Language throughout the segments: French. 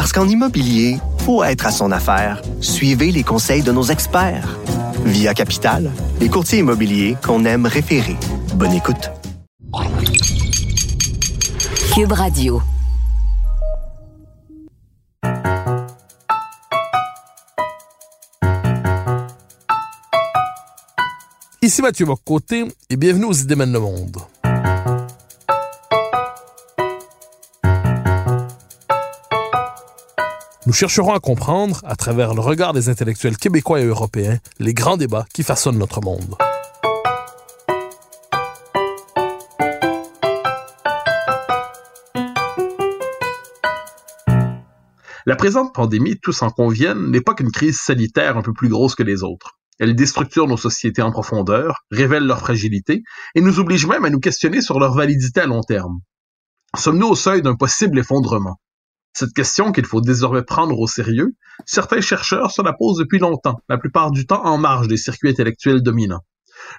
Parce qu'en immobilier, faut être à son affaire. Suivez les conseils de nos experts. Via Capital, les courtiers immobiliers qu'on aime référer. Bonne écoute. Cube Radio. Ici Mathieu Bocoté et bienvenue aux Idées mènent le monde. Nous chercherons à comprendre, à travers le regard des intellectuels québécois et européens, les grands débats qui façonnent notre monde. La présente pandémie, tous en conviennent, n'est pas qu'une crise sanitaire un peu plus grosse que les autres. Elle déstructure nos sociétés en profondeur, révèle leur fragilité et nous oblige même à nous questionner sur leur validité à long terme. Sommes-nous au seuil d'un possible effondrement? Cette question qu'il faut désormais prendre au sérieux, certains chercheurs se la posent depuis longtemps, la plupart du temps en marge des circuits intellectuels dominants.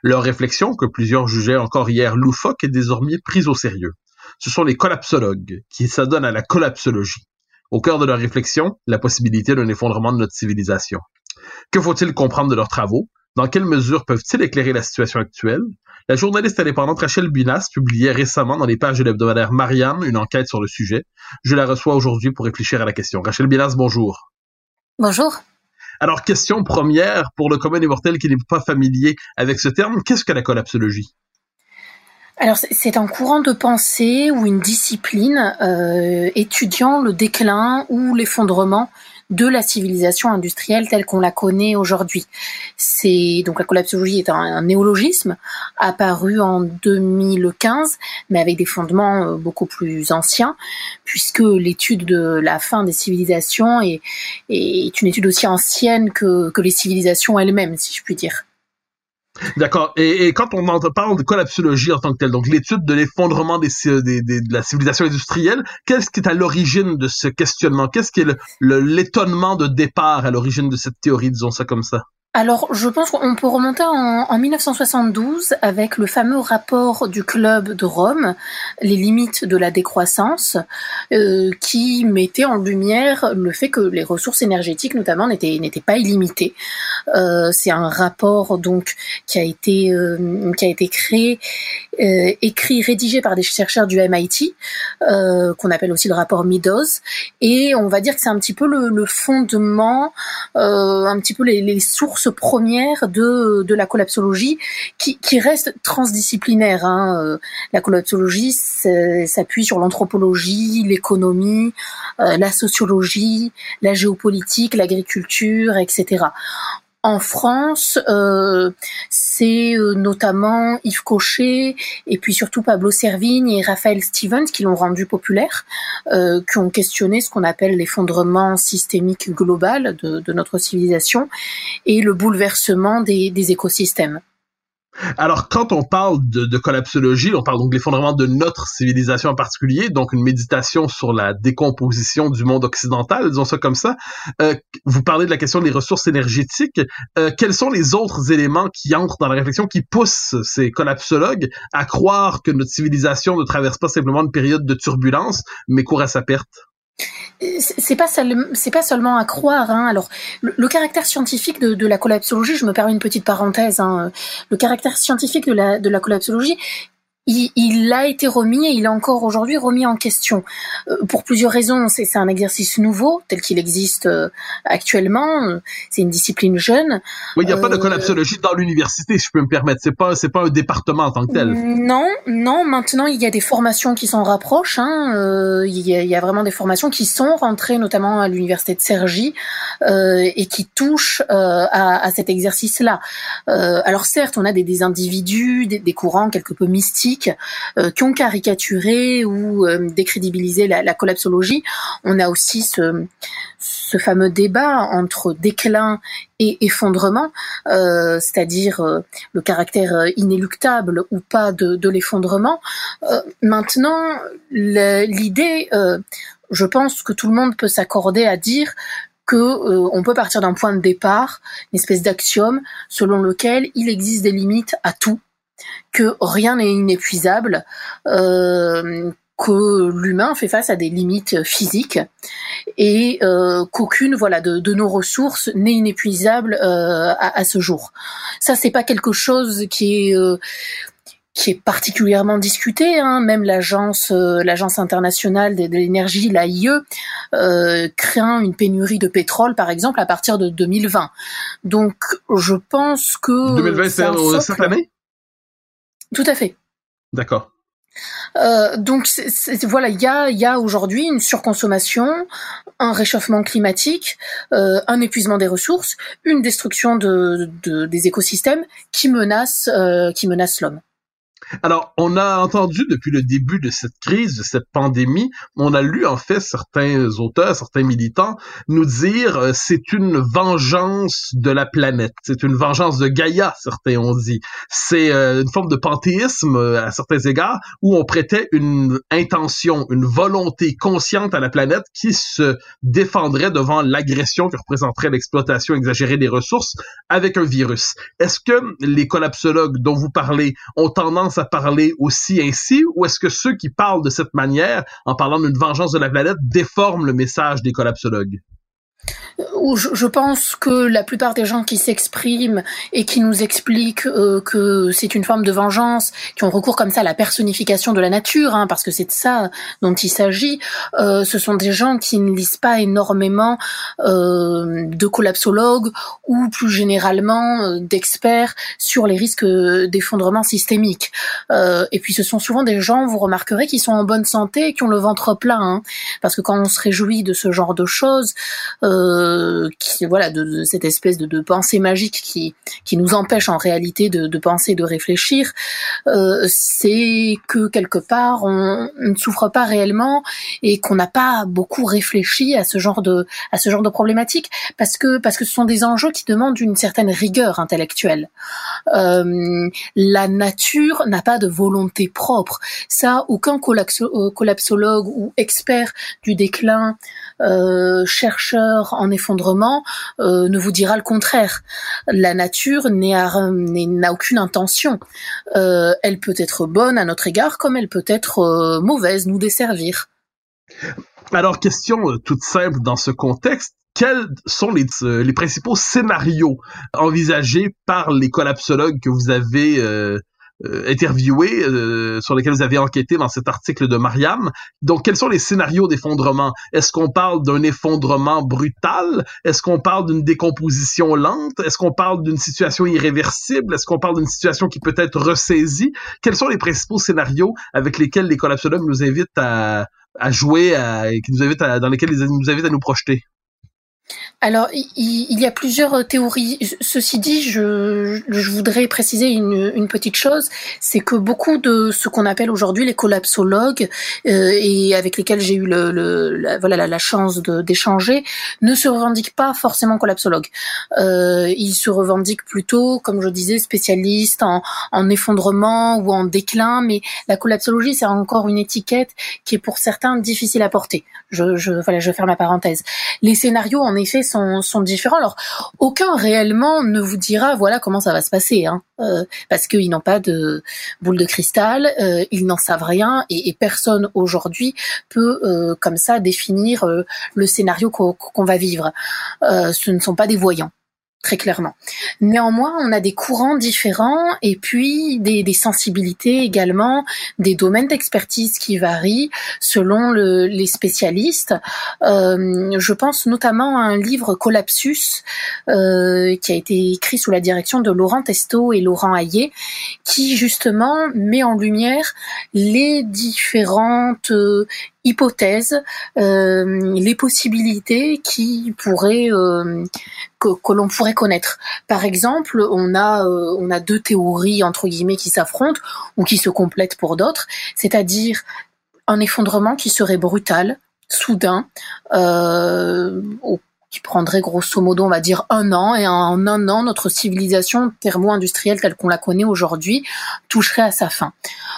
Leur réflexion, que plusieurs jugeaient encore hier loufoque, est désormais prise au sérieux. Ce sont les collapsologues qui s'adonnent à la collapsologie. Au cœur de leur réflexion, la possibilité d'un effondrement de notre civilisation. Que faut-il comprendre de leurs travaux? Dans quelle mesure peuvent-ils éclairer la situation actuelle? La journaliste indépendante Rachel Binas publiait récemment dans les pages de l'hebdomadaire Marianne une enquête sur le sujet. Je la reçois aujourd'hui pour réfléchir à la question. Rachel Binas, bonjour. Bonjour. Alors, question première pour le commun des mortels qui n'est pas familier avec ce terme. Qu'est-ce que la collapsologie? Alors c'est un courant de pensée ou une discipline euh, étudiant le déclin ou l'effondrement de la civilisation industrielle telle qu'on la connaît aujourd'hui. C'est donc la collapsologie est un, néologisme apparu en 2015, mais avec des fondements euh, beaucoup plus anciens, puisque l'étude de la fin des civilisations est, est une étude aussi ancienne que, que les civilisations elles-mêmes, si je puis dire. D'accord. Et, et, quand on parle de collapsologie en tant que telle, donc l'étude de l'effondrement des, des, de la civilisation industrielle, qu'est-ce qui est à l'origine de ce questionnement? Qu'est-ce qui est l'étonnement de départ à l'origine de cette théorie, disons ça comme ça? Alors, je pense qu'on peut remonter en, en, 1972 avec le fameux rapport du club de Rome, les limites de la décroissance, euh, qui mettait en lumière le fait que les ressources énergétiques, notamment, n'étaient pas illimitées. Euh, C'est un rapport donc qui a été euh, qui a été créé, euh, écrit, rédigé par des chercheurs du MIT, euh, qu'on appelle aussi le rapport Meadows, et on va dire que c'est un petit peu le, fondement, un petit peu les sources première de, la collapsologie qui, qui reste transdisciplinaire. Hein. Euh, la collapsologie s'appuie sur l'anthropologie, l'économie, euh, la sociologie, la géopolitique, l'agriculture, etc. En France, euh, c'est euh, notamment Yves Cochet et puis surtout Pablo Servigne et Raphaël Stevens qui l'ont rendu populaire, euh, qui ont questionné ce qu'on appelle l'effondrement systémique global de, notre civilisation et le bouleversement des écosystèmes. Alors, quand on parle de, collapsologie, on parle donc de l'effondrement de notre civilisation en particulier, donc une méditation sur la décomposition du monde occidental, disons ça comme ça. Euh, vous parlez de la question des ressources énergétiques. Euh, quels sont les autres éléments qui entrent dans la réflexion, qui poussent ces collapsologues à croire que notre civilisation ne traverse pas simplement une période de turbulence, mais court à sa perte? C'est pas c'est pas seulement à croire. Hein. Alors, le, caractère scientifique de, la collapsologie, je me permets une petite parenthèse. Hein. Le caractère scientifique de la de la collapsologie, il, a été remis et il est encore aujourd'hui remis en question euh, pour plusieurs raisons. C'est un exercice nouveau tel qu'il existe euh, actuellement. C'est une discipline jeune. Oui, il n'y a pas de euh, collapsologie dans l'université, si je peux me permettre. C'est pas c'est pas un département en tant que tel. Non, non. Maintenant, il y a des formations qui s'en rapprochent. Hein. Il, y a, il, y a, vraiment des formations qui sont rentrées notamment à l'université de Cergy et qui touchent à, à, cet exercice-là. alors certes, on a des, des individus, des, des courants quelque peu mystiques critiques qui ont caricaturé ou décrédibilisé la, la, collapsologie. On a aussi ce, fameux débat entre déclin et effondrement, euh, c'est-à-dire euh, le caractère euh, inéluctable ou pas de, de l'effondrement. maintenant, l'idée, je pense que tout le monde peut s'accorder à dire que on peut partir d'un point de départ, une espèce d'axiome selon lequel il existe des limites à tout, que rien n'est inépuisable, euh, que l'humain fait face à des limites physiques et euh, qu'aucune voilà de, de, nos ressources n'est inépuisable euh, à, à, ce jour. Ça c'est pas quelque chose qui est euh, qui est particulièrement discuté, hein. même l'agence l'agence internationale de, l'énergie, l'AIE, craint une pénurie de pétrole, par exemple, à partir de 2020. Donc, je pense que 2020, c'est cette année? Tout à fait. D'accord. Euh, donc voilà, il y a, y a aujourd'hui une surconsommation, un réchauffement climatique, euh, un épuisement des ressources, une destruction de, de des écosystèmes qui menacent euh, qui menacent l'homme. Alors, on a entendu depuis le début de cette crise, de cette pandémie, on a lu en fait certains auteurs, certains militants nous dire euh, c'est une vengeance de la planète, c'est une vengeance de Gaïa, certains ont dit. C'est euh, une forme de panthéisme euh, à certains égards où on prêtait une intention, une volonté consciente à la planète qui se défendrait devant l'agression que représenterait l'exploitation exagérée des ressources avec un virus. Est-ce que les collapsologues dont vous parlez ont tendance à parler aussi ainsi, ou est-ce que ceux qui parlent de cette manière, en parlant d'une vengeance de la planète, déforment le message des collapsologues? Je pense que la plupart des gens qui s'expriment et qui nous expliquent euh, que c'est une forme de vengeance, qui ont recours comme ça à la personnification de la nature, hein, parce que c'est de ça dont il s'agit, euh, ce sont des gens qui ne lisent pas énormément euh, de collapsologues ou plus généralement d'experts sur les risques d'effondrement systémique. Et puis ce sont souvent des gens, vous remarquerez, qui sont en bonne santé et qui ont le ventre plein, hein, parce que quand on se réjouit de ce genre de choses, qui, voilà, de, cette espèce de, pensée magique qui, qui nous empêche en réalité de, penser, de réfléchir, euh, c'est que quelque part on, ne souffre pas réellement et qu'on n'a pas beaucoup réfléchi à ce genre de à ce genre de problématiques parce que parce que ce sont des enjeux qui demandent une certaine rigueur intellectuelle. Euh, la nature n'a pas de volonté propre. Ça, aucun collapsologue ou expert du déclin, euh, chercheur en effondrement euh, ne vous dira le contraire. La nature n'a aucune intention. Euh, elle peut être bonne à notre égard comme elle peut être euh, mauvaise, nous desservir. Alors, question toute simple dans ce contexte quels sont les, les, principaux scénarios envisagés par les collapsologues que vous avez interviewés, euh, sur lesquels vous avez enquêté dans cet article de Mariam. Donc, quels sont les scénarios d'effondrement? Est-ce qu'on parle d'un effondrement brutal? Est-ce qu'on parle d'une décomposition lente? Est-ce qu'on parle d'une situation irréversible? Est-ce qu'on parle d'une situation qui peut être ressaisie? Quels sont les principaux scénarios avec lesquels les collapsologues nous invitent à, à jouer, à, qui nous invitent à, dans lesquels ils nous invitent à nous projeter? Alors, il, y a plusieurs euh, théories. Ceci dit, je, voudrais préciser une, petite chose, c'est que beaucoup de ce qu'on appelle aujourd'hui les collapsologues euh, et avec lesquels j'ai eu le, la, voilà la, chance d'échanger ne se revendiquent pas forcément collapsologues. Euh, ils se revendiquent plutôt, comme je disais, spécialistes en, en effondrement ou en déclin. Mais la collapsologie, c'est encore une étiquette qui est pour certains difficile à porter. Je, je voilà, je faire ma parenthèse. Les scénarios, en effet, sont, différents. Alors, aucun réellement ne vous dira voilà comment ça va se passer, hein, euh, parce qu'ils n'ont pas de boule de cristal, euh, ils n'en savent rien, et, personne aujourd'hui peut euh, comme ça définir le scénario qu'on va vivre. ce ne sont pas des voyants très clairement. Néanmoins, on a des courants différents et puis des, des sensibilités également, des domaines d'expertise qui varient selon le, les spécialistes. Euh, je pense notamment à un livre Collapsus euh, qui a été écrit sous la direction de Laurent Testo et Laurent Hayet, qui justement met en lumière les différentes hypothèse les possibilités qui pourraient que, l'on pourrait connaître. Par exemple, on a on a deux théories entre guillemets qui s'affrontent ou qui se complètent pour d'autres, c'est-à-dire un effondrement qui serait brutal, soudain, euh, qui prendrait grosso modo, on va dire, un an, et en un an, notre civilisation thermo-industrielle telle qu'on la connaît aujourd'hui toucherait à sa fin.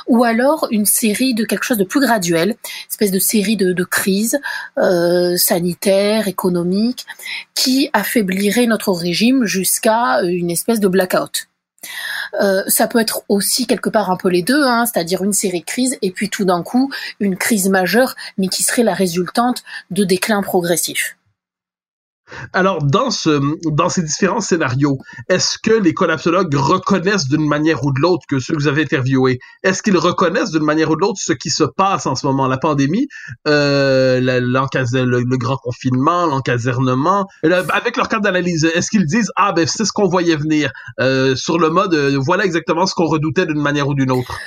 Ou alors une série de quelque chose de plus graduel, espèce de série de, crises euh, sanitaires, économiques, qui affaiblirait notre régime jusqu'à une espèce de blackout. Euh, ça peut être aussi quelque part un peu les deux, hein, c'est-à-dire une série de crises et puis tout d'un coup une crise majeure, mais qui serait la résultante de déclins progressifs. Alors, dans, ce, dans ces différents scénarios, est-ce que les collapsologues reconnaissent d'une manière ou de l'autre que ceux que vous avez interviewés, est-ce qu'ils reconnaissent d'une manière ou de l'autre ce qui se passe en ce moment, la pandémie, euh, le, le, grand confinement, l'encasernement, avec leur cadre d'analyse, est-ce qu'ils disent ah ben c'est ce qu'on voyait venir euh, sur le mode euh, voilà exactement ce qu'on redoutait d'une manière ou d'une autre.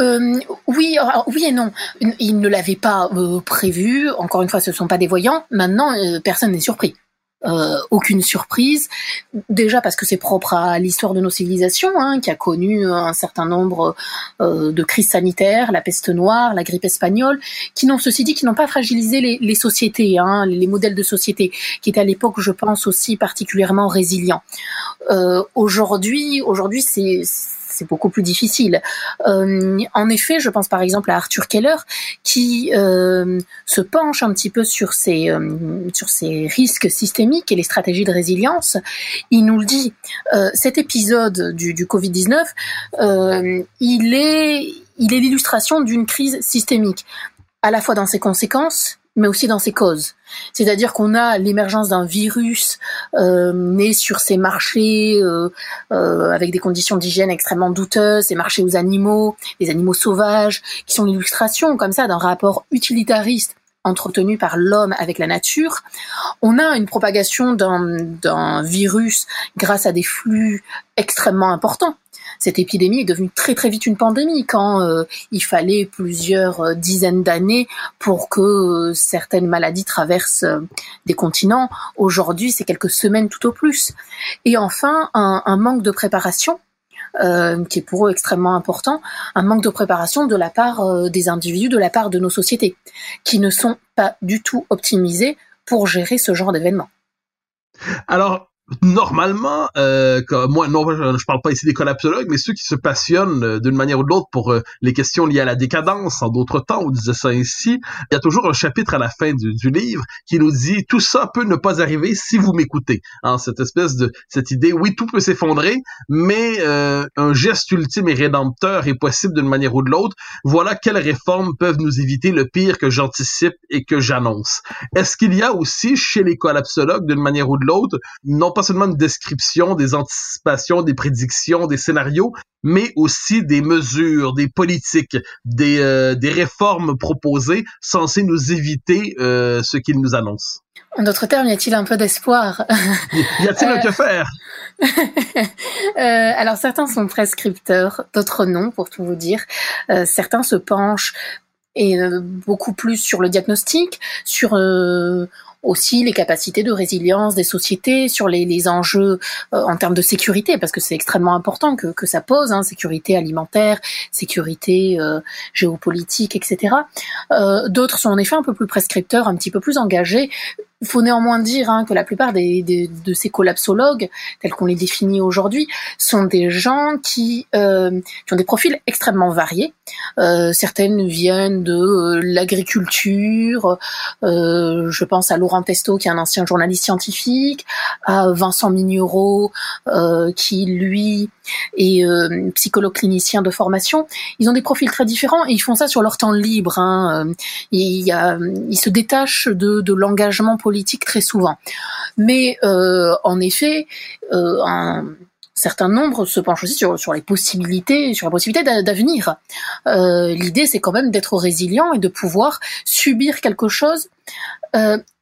Euh, oui, oui et non. Ils ne l'avaient pas euh, prévu. Encore une fois, ce ne sont pas des voyants. Maintenant, euh, personne n'est surpris. Euh, aucune surprise. Déjà parce que c'est propre à l'histoire de nos civilisations, hein, qui a connu un certain nombre euh, de crises sanitaires, la peste noire, la grippe espagnole, qui n'ont, ceci dit, qui n'ont pas fragilisé les, les sociétés, hein, les, modèles de société, qui étaient à l'époque, je pense, aussi particulièrement résilients. Euh, aujourd'hui, aujourd'hui, c'est beaucoup plus difficile. Euh, en effet, je pense par exemple à Arthur Keller qui euh, se penche un petit peu sur ces euh, sur ces risques systémiques et les stratégies de résilience. Il nous le dit. cet épisode du, du Covid 19, il est il est l'illustration d'une crise systémique, à la fois dans ses conséquences mais aussi dans ses causes. C'est-à-dire qu'on a l'émergence d'un virus euh, né sur ces marchés euh, euh, avec des conditions d'hygiène extrêmement douteuses, ces marchés aux animaux, des animaux sauvages, qui sont l'illustration comme ça d'un rapport utilitariste entretenu par l'homme avec la nature. On a une propagation d'un virus grâce à des flux extrêmement importants cette épidémie est devenue très très vite une pandémie quand euh, il fallait plusieurs euh, dizaines d'années pour que euh, certaines maladies traversent des continents. Aujourd'hui, c'est quelques semaines tout au plus. Et enfin, un, manque de préparation. qui est pour eux extrêmement important, un manque de préparation de la part des individus, de la part de nos sociétés, qui ne sont pas du tout optimisés pour gérer ce genre d'événements. Alors, normalement, euh, moi, non, je, parle pas ici des collapsologues, mais ceux qui se passionnent euh, d'une manière ou de l'autre pour euh, les questions liées à la décadence, en d'autres temps, on disait ça ainsi, il y a toujours un chapitre à la fin du, livre qui nous dit tout ça peut ne pas arriver si vous m'écoutez. Hein, cette espèce de cette idée, oui, tout peut s'effondrer, mais euh, un geste ultime et rédempteur est possible d'une manière ou de l'autre. Voilà quelles réformes peuvent nous éviter le pire que j'anticipe et que j'annonce. Est-ce qu'il y a aussi chez les collapsologues, d'une manière ou de l'autre, non pas seulement une description, des anticipations, des prédictions, des scénarios, mais aussi des mesures, des politiques, des, euh, des réformes proposées censées nous éviter euh, ce qu'ils nous annoncent. En d'autres termes, y a-t-il un peu d'espoir? Y a-t-il un que euh, faire Alors certains sont prescripteurs, d'autres non, pour tout vous dire. certains se penchent et beaucoup plus sur le diagnostic, sur aussi les capacités de résilience des sociétés, sur les, les enjeux euh, en termes de sécurité, parce que c'est extrêmement important que, que ça pose, hein, sécurité alimentaire, sécurité euh, géopolitique, etc. Euh, D'autres sont en effet un peu plus prescripteurs, un petit peu plus engagés, il faut néanmoins dire hein, que la plupart des, de ces collapsologues, tels qu'on les définit aujourd'hui, sont des gens qui, euh, qui, ont des profils extrêmement variés. Euh, certaines viennent de euh, l'agriculture. Je pense à Laurent Testo, qui est un ancien journaliste scientifique, à Vincent Mignereau, qui lui est psychologue clinicien de formation. Ils ont des profils très différents et ils font ça sur leur temps libre. Hein. Ils se détachent de, de l'engagement politique politique très souvent. Mais euh, en effet, euh, un certain nombre se penchent aussi sur, les possibilités, sur la possibilité d'avenir. Euh, l'idée, c'est quand même d'être résilient et de pouvoir subir quelque chose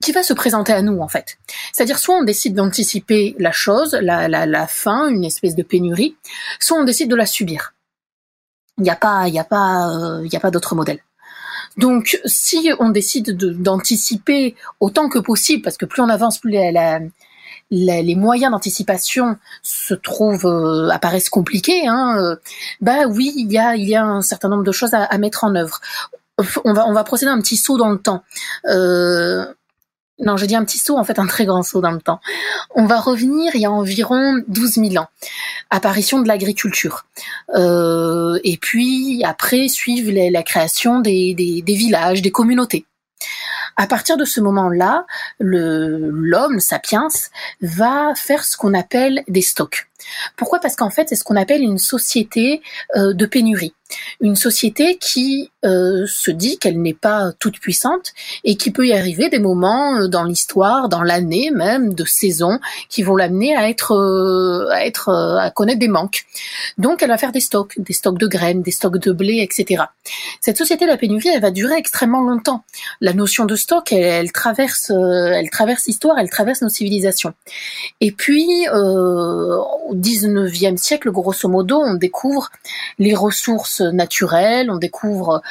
qui va se présenter à nous en fait. C'est-à-dire soit on décide d'anticiper la chose, la, la, fin, une espèce de pénurie, soit on décide de la subir. Il n'y a pas, il a pas, il a pas d'autre modèle. Donc, si on décide d'anticiper autant que possible, parce que plus on avance, plus les moyens d'anticipation se trouvent euh, apparaissent compliqués. Hein, euh, bah oui, il y a un certain nombre de choses à, mettre en œuvre. On va on va procéder à un petit saut dans le temps. Euh, non, je dis un petit saut, en fait un très grand saut dans le temps. On va revenir il y a environ 12 000 ans, apparition de l'agriculture. Euh, et puis après suivent la création des, des villages, des communautés. À partir de ce moment-là, l'homme sapiens va faire ce qu'on appelle des stocks. Pourquoi? Parce qu'en fait, c'est ce qu'on appelle une société euh, de pénurie. Une société qui euh, se dit qu'elle n'est pas toute puissante et qui peut y arriver des moments euh, dans l'histoire, dans l'année même, de saison, qui vont l'amener à être, à être, à connaître des manques. Donc, elle va faire des stocks, des stocks de graines, des stocks de blé, etc. Cette société de la pénurie, elle va durer extrêmement longtemps. La notion de stock, elle, traverse, elle traverse l'histoire, elle traverse nos civilisations. Et puis, au 19e siècle, grosso modo, on découvre les ressources naturelles, on découvre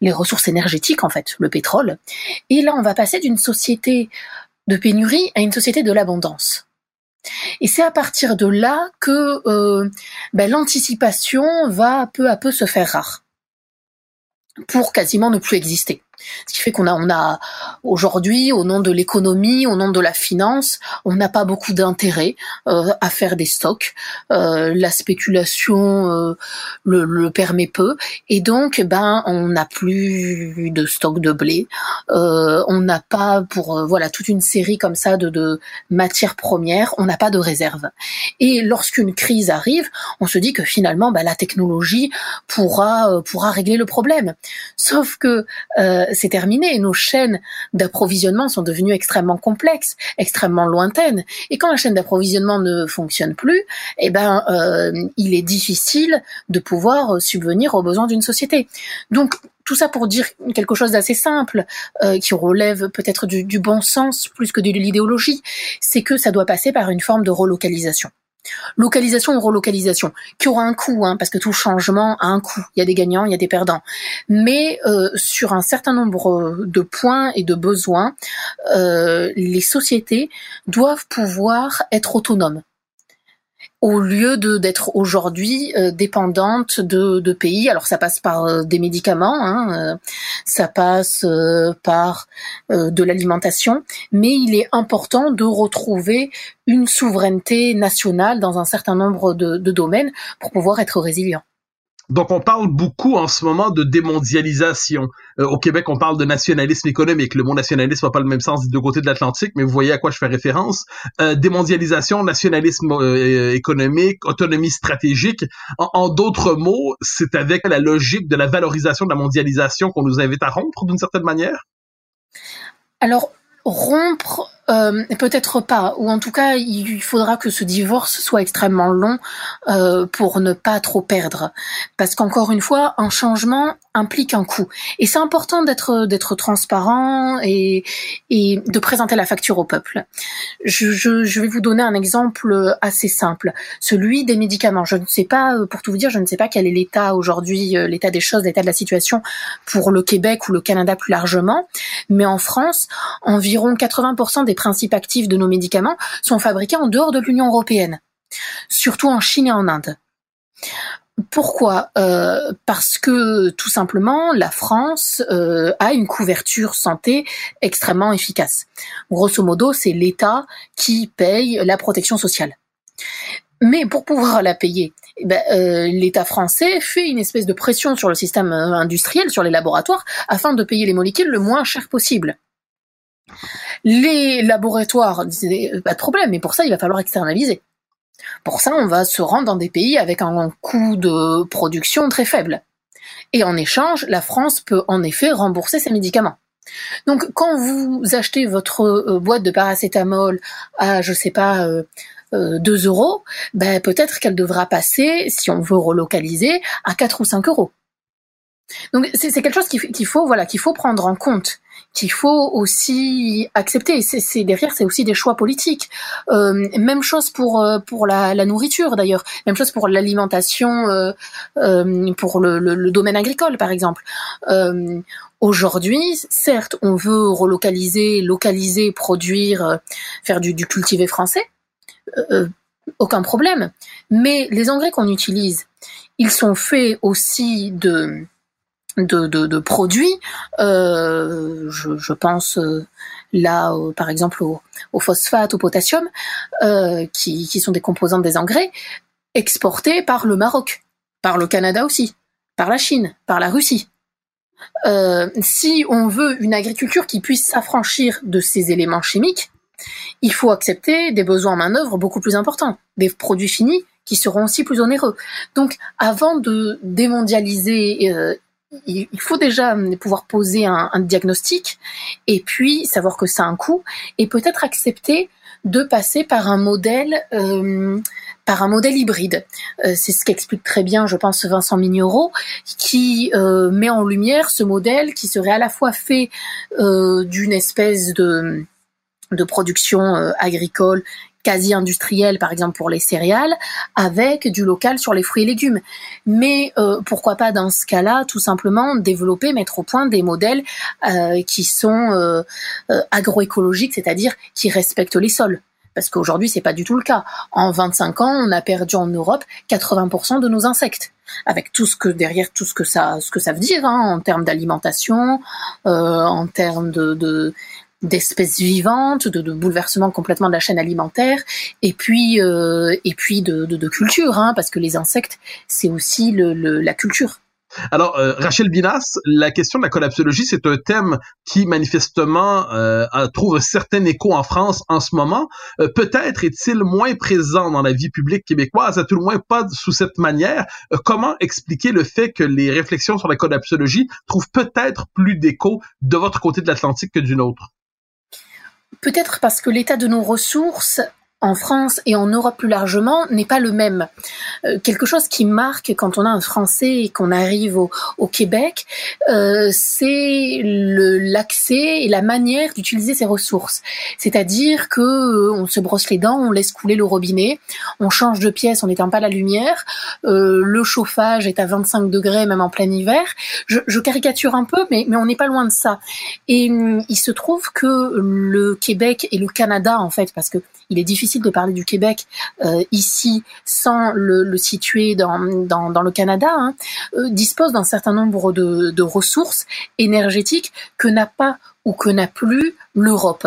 les ressources énergétiques, en fait, le pétrole. Et là, on va passer d'une société de pénurie à une société de l'abondance. Et c'est à partir de là que euh, ben, l'anticipation va peu à peu se faire rare pour quasiment ne plus exister. Ce qui fait qu'on a, on a aujourd'hui, au nom de l'économie, au nom de la finance, on n'a pas beaucoup d'intérêt euh, à faire des stocks. Euh, la spéculation euh, le, le, permet peu, et donc, ben, on n'a plus de stock de blé. on n'a pas, pour voilà, toute une série comme ça de, de matières premières, on n'a pas de réserve. Et lorsqu'une crise arrive, on se dit que finalement, ben, la technologie pourra pourra régler le problème. Sauf que c'est terminé. Nos chaînes d'approvisionnement sont devenues extrêmement complexes, extrêmement lointaines. Et quand la chaîne d'approvisionnement ne fonctionne plus, eh ben, euh, il est difficile de pouvoir subvenir aux besoins d'une société. Donc, tout ça pour dire quelque chose d'assez simple, euh, qui relève peut-être du bon sens plus que de l'idéologie, c'est que ça doit passer par une forme de relocalisation. Localisation ou relocalisation, qui aura un coût, hein, parce que tout changement a un coût. Il y a des gagnants, il y a des perdants. Mais euh, sur un certain nombre de points et de besoins, euh, les sociétés doivent pouvoir être autonomes au lieu de d'être aujourd'hui euh, dépendante de, de, pays. Alors ça passe par euh, des médicaments, hein, euh, ça passe par de l'alimentation, mais il est important de retrouver une souveraineté nationale dans un certain nombre de, de domaines pour pouvoir être résilient. Donc on parle beaucoup en ce moment de démondialisation. Euh, au Québec, on parle de nationalisme économique. Le mot nationalisme n'a pas le même sens des deux côtés de l'Atlantique, mais vous voyez à quoi je fais référence. Euh, démondialisation, nationalisme euh, économique, autonomie stratégique. En, d'autres mots, c'est avec la logique de la valorisation de la mondialisation qu'on nous invite à rompre d'une certaine manière? Alors rompre euh, peut-être pas, ou en tout cas, il faudra que ce divorce soit extrêmement long euh, pour ne pas trop perdre, parce qu'encore une fois, un changement implique un coût, et c'est important d'être d'être transparent et et de présenter la facture au peuple. Je, je, je, vais vous donner un exemple assez simple, celui des médicaments. Je ne sais pas, pour tout vous dire, je ne sais pas quel est l'état aujourd'hui, euh, l'état des choses, l'état de la situation pour le Québec ou le Canada plus largement, mais en France, environ 80% des principes actifs de nos médicaments sont fabriqués en dehors de l'Union européenne, surtout en Chine et en Inde. Pourquoi? Euh, Parce que tout simplement, la France euh, a une couverture santé extrêmement efficace. Grosso modo, c'est l'État qui paye la protection sociale. Mais pour pouvoir la payer, eh ben, euh, l'État français fait une espèce de pression sur le système industriel, sur les laboratoires, afin de payer les molécules le moins cher possible. Les laboratoires pas de problème, mais pour ça il va falloir externaliser. Pour ça, on va se rendre dans des pays avec un coût de production très faible. Et en échange, la France peut en effet rembourser ses médicaments. Donc, quand vous achetez votre euh, boîte de paracétamol à, je sais pas, 2 euh, euros, ben peut-être qu'elle devra passer, si on veut relocaliser, à 4 ou 5 euros. Donc c'est quelque chose qu'il faut voilà qu'il faut prendre en compte qu'il faut aussi accepter. C'est derrière, c'est aussi des choix politiques. Euh, même chose pour euh, pour la, nourriture d'ailleurs. Même chose pour l'alimentation, euh, pour le, domaine agricole par exemple. Aujourd'hui, certes, on veut relocaliser, localiser, produire, faire du cultivé français. aucun problème. Mais les engrais qu'on utilise, ils sont faits aussi de de, produits. Euh, je, pense euh, là, par exemple, au, au, phosphate, au potassium, euh, qui, qui sont des composantes des engrais, exportés par le Maroc, par le Canada aussi, par la Chine, par la Russie. Si on veut une agriculture qui puisse s'affranchir de ces éléments chimiques, il faut accepter des besoins en main-d'œuvre beaucoup plus importants, des produits finis qui seront aussi plus onéreux. Donc, avant de démondialiser il faut déjà pouvoir poser un, diagnostic et puis savoir que ça a un coût et peut-être accepter de passer par un modèle euh, par un modèle hybride. Euh, c'est ce qu'explique très bien, je pense, Vincent Mignoreau, qui euh, met en lumière ce modèle qui serait à la fois fait d'une espèce de production agricole quasi industriel, par exemple pour les céréales, avec du local sur les fruits et légumes. Mais euh, pourquoi pas dans ce cas-là, tout simplement développer, mettre au point des modèles euh, qui sont euh, agroécologiques, c'est-à-dire qui respectent les sols parce qu'aujourd'hui c'est pas du tout le cas. En 25 ans, on a perdu en Europe 80% de nos insectes, avec tout ce que derrière tout ce que ça ce que ça veut dire hein, en termes d'alimentation, en termes de, d'espèces vivantes, de, de bouleversement complètement de la chaîne alimentaire, et puis euh, et puis de, de, de culture, hein, parce que les insectes, c'est aussi le, le, la culture. Alors, euh, Rachel Binas, la question de la collapsologie, c'est un thème qui manifestement euh, trouve un certain écho en France en ce moment. Euh, peut-être est-il moins présent dans la vie publique québécoise, à tout le moins pas sous cette manière. Euh, comment expliquer le fait que les réflexions sur la collapsologie trouvent peut-être plus d'écho de votre côté de l'Atlantique que d'une autre? Peut-être parce que l'état de nos ressources en France et en Europe plus largement n'est pas le même. Euh, quelque chose qui marque quand on a un Français et qu'on arrive au, Québec, euh, c'est l'accès et la manière d'utiliser ses ressources. C'est-à-dire que euh, on se brosse les dents, on laisse couler le robinet, on change de pièce en n'éteint pas la lumière, le chauffage est à 25 degrés même en plein hiver. Je, je caricature un peu, mais, mais on n'est pas loin de ça. Et hum, il se trouve que le Québec et le Canada, en fait, parce que il est difficile de parler du Québec euh, ici sans le, situer dans, dans, le Canada, hein, euh, dispose d'un certain nombre de, de, ressources énergétiques que n'a pas ou que n'a plus l'Europe.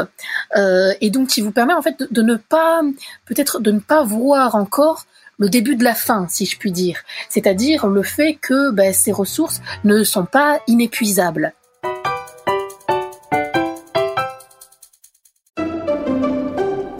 Euh, et donc qui vous permet en fait de, ne pas, peut-être de ne pas voir encore le début de la fin, si je puis dire. C'est-à-dire le fait que ben, ces ressources ne sont pas inépuisables.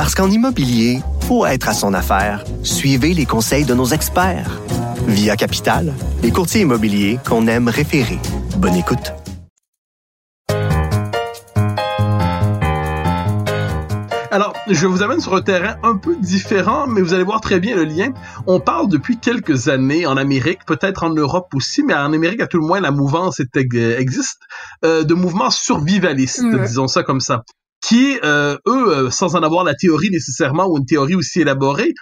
Parce qu'en immobilier, pour être à son affaire, suivez les conseils de nos experts. Via Capital, les courtiers immobiliers qu'on aime référer. Bonne écoute. Alors, je vous amène sur un terrain un peu différent, mais vous allez voir très bien le lien. On parle depuis quelques années en Amérique, peut-être en Europe aussi, mais en Amérique à tout le moins la mouvance existe, euh, de mouvements survivalistes, disons ça comme ça qui, euh, eux, euh, sans en avoir la théorie nécessairement ou une théorie aussi élaborée,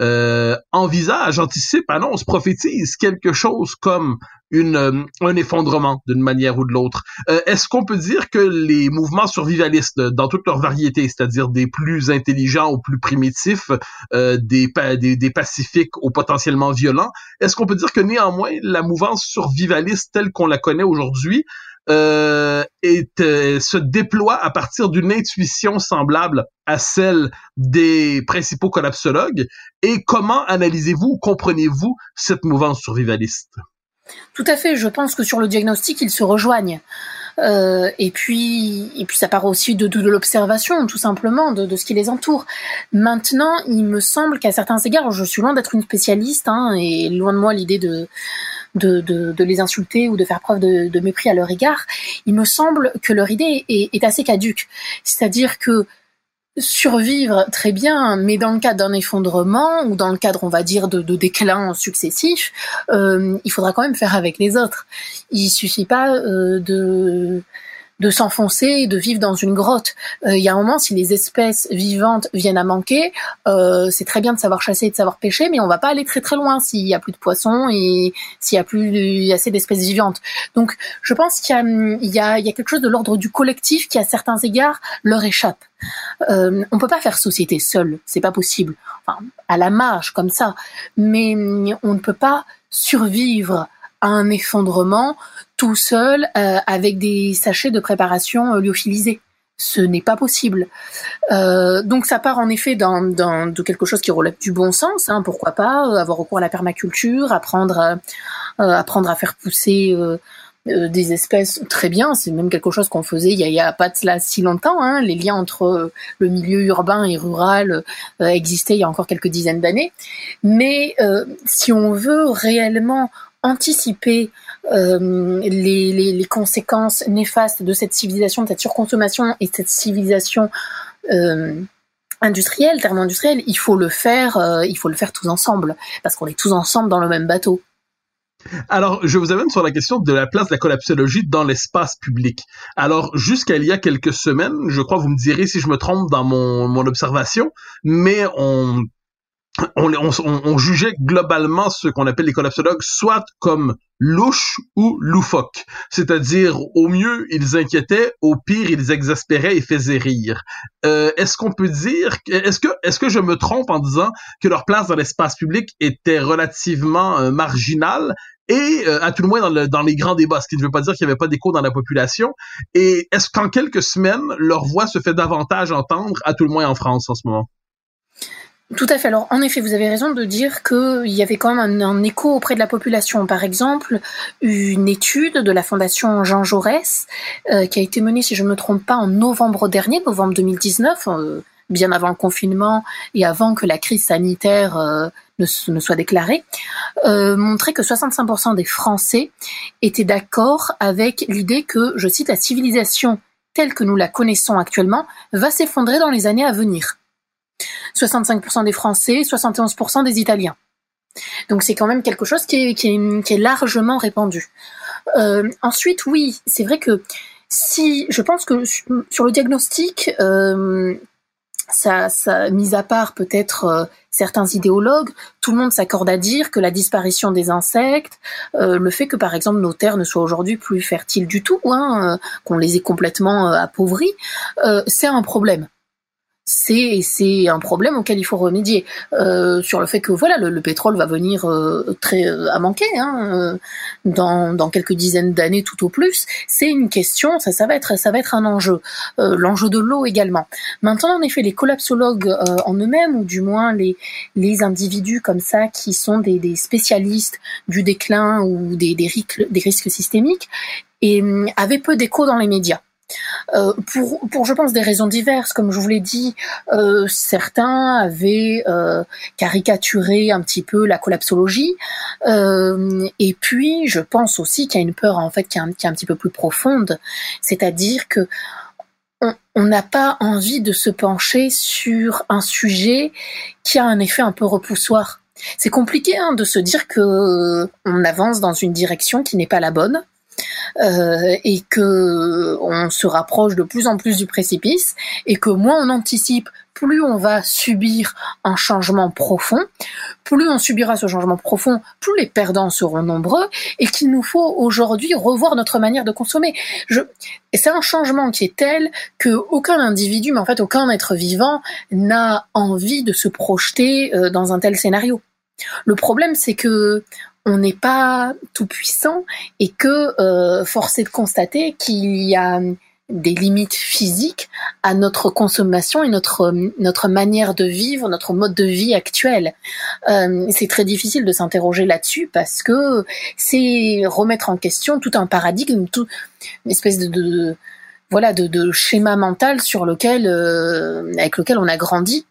euh, envisagent, anticipent, annoncent, prophétisent quelque chose comme une, euh, un effondrement d'une manière ou de l'autre. Est-ce qu'on peut dire que les mouvements survivalistes, dans toute leur variété, c'est-à-dire des plus intelligents aux plus primitifs, des, des, des pacifiques aux potentiellement violents, est-ce qu'on peut dire que néanmoins la mouvance survivaliste telle qu'on la connaît aujourd'hui euh, euh, se déploie à partir d'une intuition semblable à celle des principaux collapsologues et comment analysez-vous ou comprenez-vous cette mouvance survivaliste? Tout à fait. Je pense que sur le diagnostic, ils se rejoignent. Euh, et puis, puis ça part aussi de, de, l'observation, tout simplement, de, de, ce qui les entoure. Maintenant, il me semble qu'à certains égards, je suis loin d'être une spécialiste, hein, et loin de moi l'idée de, de, de, de, les insulter ou de faire preuve de, de, mépris à leur égard. Il me semble que leur idée est, est assez caduque, c'est-à-dire que survivre très bien, mais dans le cadre d'un effondrement ou dans le cadre, on va dire, de, de déclin successif, euh, il faudra quand même faire avec les autres. Il suffit pas euh, de de s'enfoncer de vivre dans une grotte. Euh, il y a un moment, si les espèces vivantes viennent à manquer, euh, c'est très bien de savoir chasser et de savoir pêcher, mais on va pas aller très très loin s'il y a plus de poissons et s'il y a plus assez d'espèces vivantes. Donc, je pense qu'il y a, y y a quelque chose de l'ordre du collectif qui, à certains égards, leur échappe. Euh, on peut pas faire société seul, c'est pas possible. Enfin, à la marge comme ça, mais on ne peut pas survivre un effondrement tout seul euh, avec des sachets de préparation euh, lyophilisés. Ce n'est pas possible. Euh, donc ça part en effet de quelque chose qui relève du bon sens. Hein, pourquoi pas avoir recours à la permaculture, apprendre à, apprendre à faire pousser des espèces très bien. C'est même quelque chose qu'on faisait il y a, pas cela si longtemps. Hein. Les liens entre le milieu urbain et rural existaient il y a encore quelques dizaines d'années. Mais si on veut réellement anticiper euh, les, conséquences néfastes de cette civilisation, de cette surconsommation et de cette civilisation euh, industrielle, thermo-industrielle, il faut le faire, euh, il faut le faire tous ensemble, parce qu'on est tous ensemble dans le même bateau. Alors, je vous amène sur la question de la place de la collapsologie dans l'espace public. Alors, jusqu'à il y a quelques semaines, je crois, vous me direz si je me trompe dans mon observation, mais on on, jugeait globalement ce qu'on appelle les collapsologues soit comme louches ou loufoques. C'est-à-dire, au mieux, ils inquiétaient, au pire, ils exaspéraient et faisaient rire. Euh, est-ce qu'on peut dire, est-ce que, est-ce que je me trompe en disant que leur place dans l'espace public était relativement euh, marginale et euh, à tout le moins dans, dans, les grands débats, ce qui ne veut pas dire qu'il n'y avait pas d'écho dans la population? Et est-ce qu'en quelques semaines, leur voix se fait davantage entendre, à tout le moins en France en ce moment? Tout à fait. Alors, en effet, vous avez raison de dire qu'il y avait quand même un, écho auprès de la population. Par exemple, une étude de la Fondation Jean Jaurès, euh, qui a été menée, si je ne me trompe pas, en novembre dernier, novembre 2019, euh, bien avant le confinement et avant que la crise sanitaire euh, ne, ne, soit déclarée, montrait que 65% des Français étaient d'accord avec l'idée que, je cite, la civilisation telle que nous la connaissons actuellement va s'effondrer dans les années à venir. 65% des Français, 71% des Italiens. Donc c'est quand même quelque chose qui est, largement répandu. Euh, ensuite, oui, c'est vrai que si je pense que sur le diagnostic, euh, ça, mis à part peut-être euh, certains idéologues, tout le monde s'accorde à dire que la disparition des insectes, le fait que par exemple nos terres ne soient aujourd'hui plus fertiles du tout, hein, qu'on les ait complètement appauvries, c'est un problème c'est un problème auquel il faut remédier. Euh, sur le fait que voilà le, pétrole va venir euh, très euh, à manquer hein, dans, quelques dizaines d'années tout au plus c'est une question ça va être ça va être un enjeu l'enjeu de l'eau également. Maintenant en effet les collapsologues en eux-mêmes ou du moins les les individus comme ça qui sont des, spécialistes du déclin ou des risques systémiques avaient peu d'écho dans les médias euh, pour, je pense, des raisons diverses. Comme je vous l'ai dit, euh, certains avaient euh, caricaturé un petit peu la collapsologie. Et puis, je pense aussi qu'il y a une peur, en fait, qui est un, qui est un petit peu plus profonde. C'est-à-dire que on n'a pas envie de se pencher sur un sujet qui a un effet un peu repoussoir. C'est compliqué hein, de se dire que on avance dans une direction qui n'est pas la bonne euh, et que on se rapproche de plus en plus du précipice et que moins on anticipe, plus on va subir un changement profond, plus on subira ce changement profond, plus les perdants seront nombreux et qu'il nous faut aujourd'hui revoir notre manière de consommer. Et c'est un changement qui est tel que aucun individu, mais en fait aucun être vivant n'a envie de se projeter euh, dans un tel scénario. Le problème, c'est que on n'est pas tout puissant et que euh, force est de constater qu'il y a des limites physiques à notre consommation et notre notre manière de vivre, notre mode de vie actuel. Euh, c'est très difficile de s'interroger là-dessus parce que c'est remettre en question tout un paradigme, tout une espèce de, voilà de, de, schéma mental sur lequel euh, avec lequel on a grandi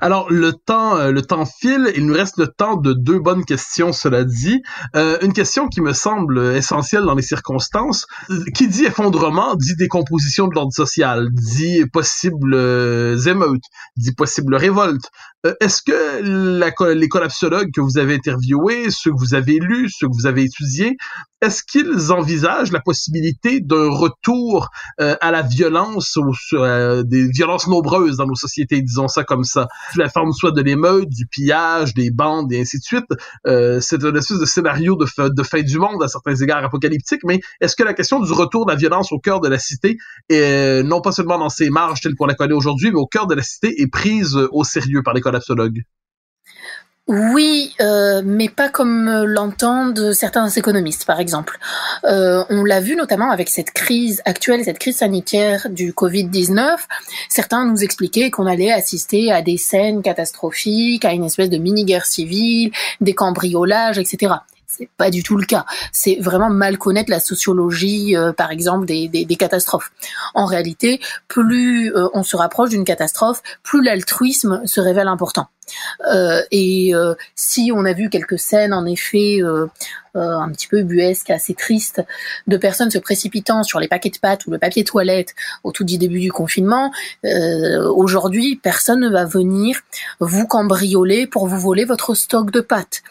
alors le temps, euh, le temps file. Il nous reste le temps de deux bonnes questions. Cela dit, euh, une question qui me semble essentielle dans les circonstances. Qui dit effondrement dit décomposition de l'ordre social, dit possible euh, émeutes, dit possible révolte. Euh, est-ce que la, les collapsologues que vous avez interviewés, ceux que vous avez lus, ceux que vous avez étudiés, est-ce qu'ils envisagent la possibilité d'un retour euh, à la violence ou euh, des violences nombreuses dans nos sociétés, disons ça comme ça, sous la forme soit de l'émeute, du pillage, des bandes et ainsi de suite. Euh, c'est un espèce de scénario de, de fin du monde à certains égards apocalyptiques, mais est-ce que la question du retour de la violence au cœur de la cité, est, non pas seulement dans ses marges telles qu'on la connaît aujourd'hui, mais au cœur de la cité, est prise au sérieux par les collapsologues? Oui, euh, mais pas comme l'entendent certains économistes, par exemple. Euh, on l'a vu notamment avec cette crise actuelle, cette crise sanitaire du Covid-19. Certains nous expliquaient qu'on allait assister à des scènes catastrophiques, à une espèce de mini-guerre civile, des cambriolages, etc c'est pas du tout le cas. C'est vraiment mal connaître la sociologie, euh, par exemple, des, des, des, catastrophes. En réalité, plus euh, on se rapproche d'une catastrophe, plus l'altruisme se révèle important. Euh, et euh, si on a vu quelques scènes, en effet, euh, un petit peu buesques, assez tristes, de personnes se précipitant sur les paquets de pâtes ou le papier toilette au tout début du confinement, aujourd'hui, personne ne va venir vous cambrioler pour vous voler votre stock de pâtes.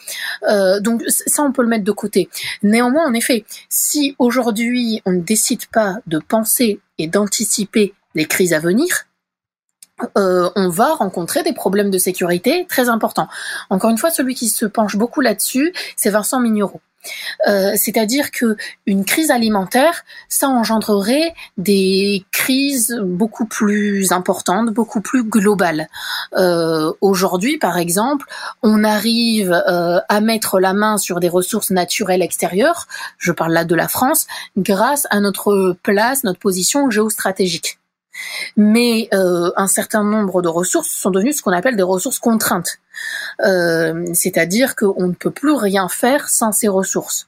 donc ça, on peut le mettre de côté. Néanmoins, en effet, si aujourd'hui on ne décide pas de penser et d'anticiper les crises à venir, euh, on va rencontrer des problèmes de sécurité très importants. Encore une fois, celui qui se penche beaucoup là-dessus, c'est Vincent Mignereau. Euh, c'est-à-dire que une crise alimentaire, ça engendrerait des crises beaucoup plus importantes, beaucoup plus globales. Euh, aujourd'hui, par exemple, on arrive à mettre la main sur des ressources naturelles extérieures. Je parle là de la France, grâce à notre place, notre position géostratégique mais euh, un certain nombre de ressources sont devenues ce qu'on appelle des ressources contraintes. Euh, c'est-à-dire qu'on ne peut plus rien faire sans ces ressources.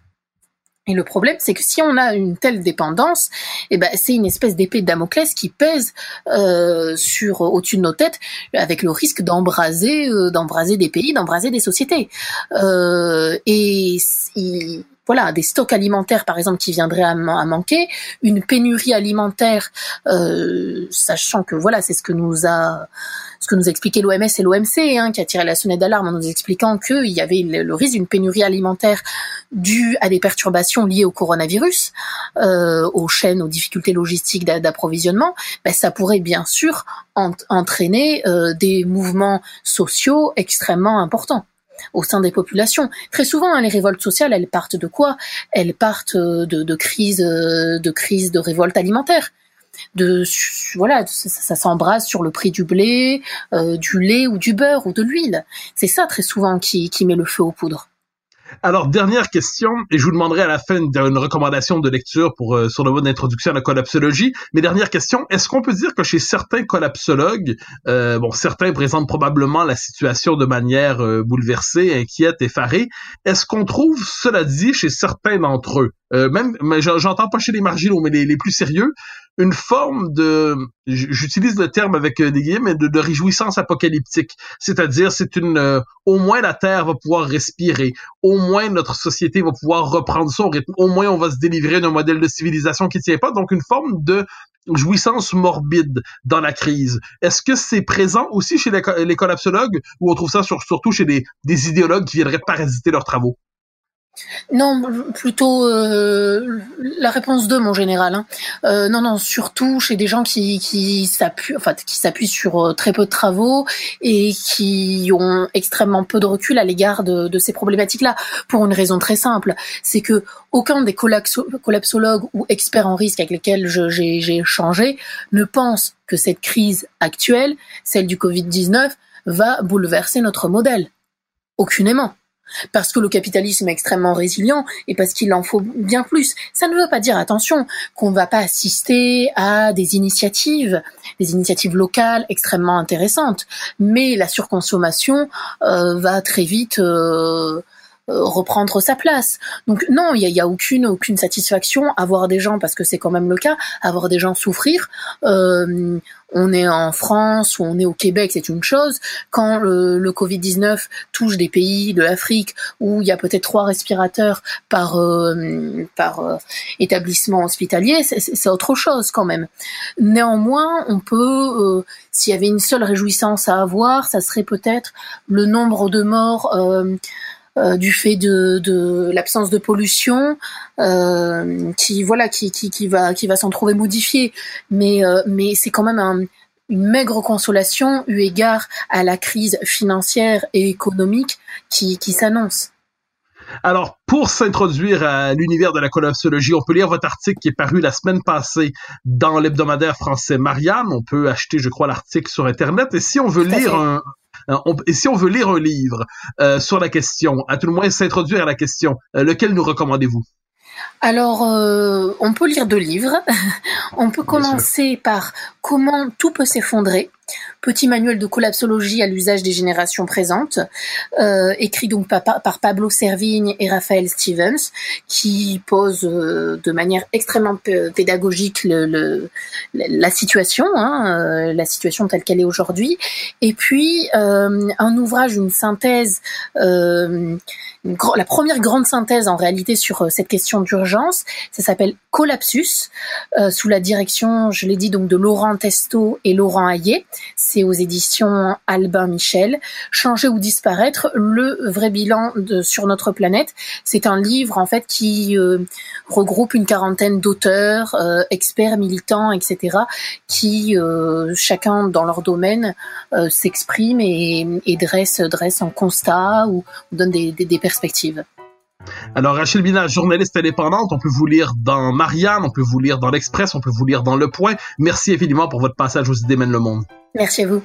Et le problème, c'est que si on a une telle dépendance, eh ben, c'est une espèce d'épée de Damoclès qui pèse euh, sur au-dessus de nos têtes, avec le risque d'embraser, d'embraser des pays, d'embraser des sociétés. et voilà, des stocks alimentaires par exemple qui viendraient à, manquer, une pénurie alimentaire, euh, sachant que voilà, c'est ce que nous a ce que nous a expliqué l'OMS et l'OMC, hein, qui a tiré la sonnette d'alarme en nous expliquant qu'il y avait le, risque d'une pénurie alimentaire due à des perturbations liées au coronavirus, euh, aux chaînes, aux difficultés logistiques d'approvisionnement, ben, ça pourrait bien sûr entraîner euh, des mouvements sociaux extrêmement importants au sein des populations. Très souvent, hein, les révoltes sociales, elles partent de quoi? Elles partent euh, de, de crises, euh, de crises de révolte alimentaire. De voilà, ça, s'embrase sur le prix du blé, euh, du lait ou du beurre ou de l'huile. C'est ça très souvent qui, qui met le feu aux poudres. Alors, dernière question, et je vous demanderai à la fin une recommandation de lecture pour euh, sur le mode d'introduction à la collapsologie. Mais dernière question, est-ce qu'on peut dire que chez certains collapsologues, euh, bon, certains présentent probablement la situation de manière euh, bouleversée, inquiète, effarée, est-ce qu'on trouve, cela dit, chez certains d'entre eux, même, mais j'entends pas chez les marginaux, mais les, les plus sérieux, une forme de, j'utilise le terme avec euh, des guillemets, de, réjouissance apocalyptique. C'est-à-dire, c'est une, euh, au moins la Terre va pouvoir respirer, au moins notre société va pouvoir reprendre son rythme, au moins on va se délivrer d'un modèle de civilisation qui tient pas. Donc une forme de jouissance morbide dans la crise. Est-ce que c'est présent aussi chez les, collapsologues ou on trouve ça surtout chez des, des idéologues qui viendraient parasiter leurs travaux? Non, plutôt euh, la réponse 2, mon général. Hein. Euh, non, non, surtout chez des gens qui, s'appuient, sur euh, très peu de travaux et qui ont extrêmement peu de recul à l'égard de, de, ces problématiques-là, pour une raison très simple, c'est que aucun des collapsologues ou experts en risque avec lesquels j'ai échangé ne pense que cette crise actuelle, celle du Covid-19, va bouleverser notre modèle. Aucunement. Parce que le capitalisme est extrêmement résilient et parce qu'il en faut bien plus. Ça ne veut pas dire, attention, qu'on ne va pas assister à des initiatives, des initiatives locales extrêmement intéressantes, mais la surconsommation euh, va très vite euh, reprendre sa place. Donc non, il y a, aucune aucune satisfaction à voir des gens parce que c'est quand même le cas, à voir des gens souffrir. Euh, on est en France ou on est au Québec, c'est une chose. Quand le, le Covid-19 touche des pays de l'Afrique où il y a peut-être trois respirateurs par euh, par établissement hospitalier, c'est autre chose quand même. Néanmoins, on peut, s'il y avait une seule réjouissance à avoir, ça serait peut-être le nombre de morts euh, du fait de, de l'absence de pollution, euh, qui voilà, qui, qui, qui va qui va s'en trouver modifié. Mais euh, mais c'est quand même un, une maigre consolation eu égard à la crise financière et économique qui, qui s'annonce. Alors, pour s'introduire à l'univers de la collapsologie, on peut lire votre article qui est paru la semaine passée dans l'hebdomadaire français Marianne. On peut acheter, je crois, l'article sur Internet. Et si on veut lire un, et si on veut lire un livre euh, sur la question, à tout le moins s'introduire à la question, euh, lequel nous recommandez-vous? Alors, euh, on peut lire deux livres. on peut commencer par Comment tout peut s'effondrer petit manuel de collapsologie à l'usage des générations présentes, euh, écrit donc par, par, Pablo Servigne et Raphaël Stevens, qui pose euh, de manière extrêmement pédagogique le, le, la situation, hein, la situation telle qu'elle est aujourd'hui, et puis un ouvrage, une synthèse, la première grande synthèse en réalité sur cette question d'urgence, ça s'appelle Collapsus, sous la direction, je l'ai dit de Laurent Testo et Laurent Hayet c'est aux éditions Albin Michel. Changer ou disparaître, le vrai bilan sur notre planète. C'est un livre en fait qui euh, regroupe une quarantaine d'auteurs, euh, experts, militants, etc., qui euh, chacun dans leur domaine s'exprime et, et, dresse dresse un constat ou, donne des perspectives. Alors, Rachel Bina, journaliste indépendante, on peut vous lire dans Marianne, on peut vous lire dans l'Express, on peut vous lire dans Le Point. Merci infiniment pour votre passage aux idées mènent le monde. Merci à vous.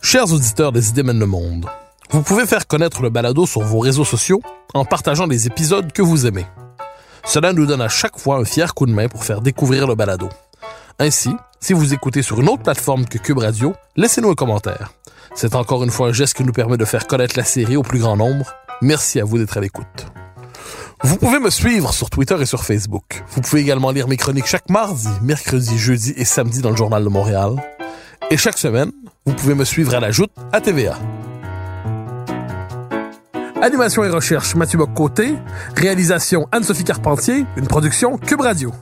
Chers auditeurs des idées mènent le monde, vous pouvez faire connaître le balado sur vos réseaux sociaux en partageant les épisodes que vous aimez. Cela nous donne à chaque fois un fier coup de main pour faire découvrir le balado. Ainsi, si vous écoutez sur une autre plateforme que Cube Radio, laissez-nous un commentaire. C'est encore une fois un geste qui nous permet de faire connaître la série au plus grand nombre. Merci à vous d'être à l'écoute. Vous pouvez me suivre sur Twitter et sur Facebook. Vous pouvez également lire mes chroniques chaque mardi, mercredi, jeudi et samedi dans le Journal de Montréal. Et chaque semaine, vous pouvez me suivre à la joute à TVA. Animation et recherche Mathieu Bock-Côté. Réalisation Anne-Sophie Carpentier. Une production Cube Radio.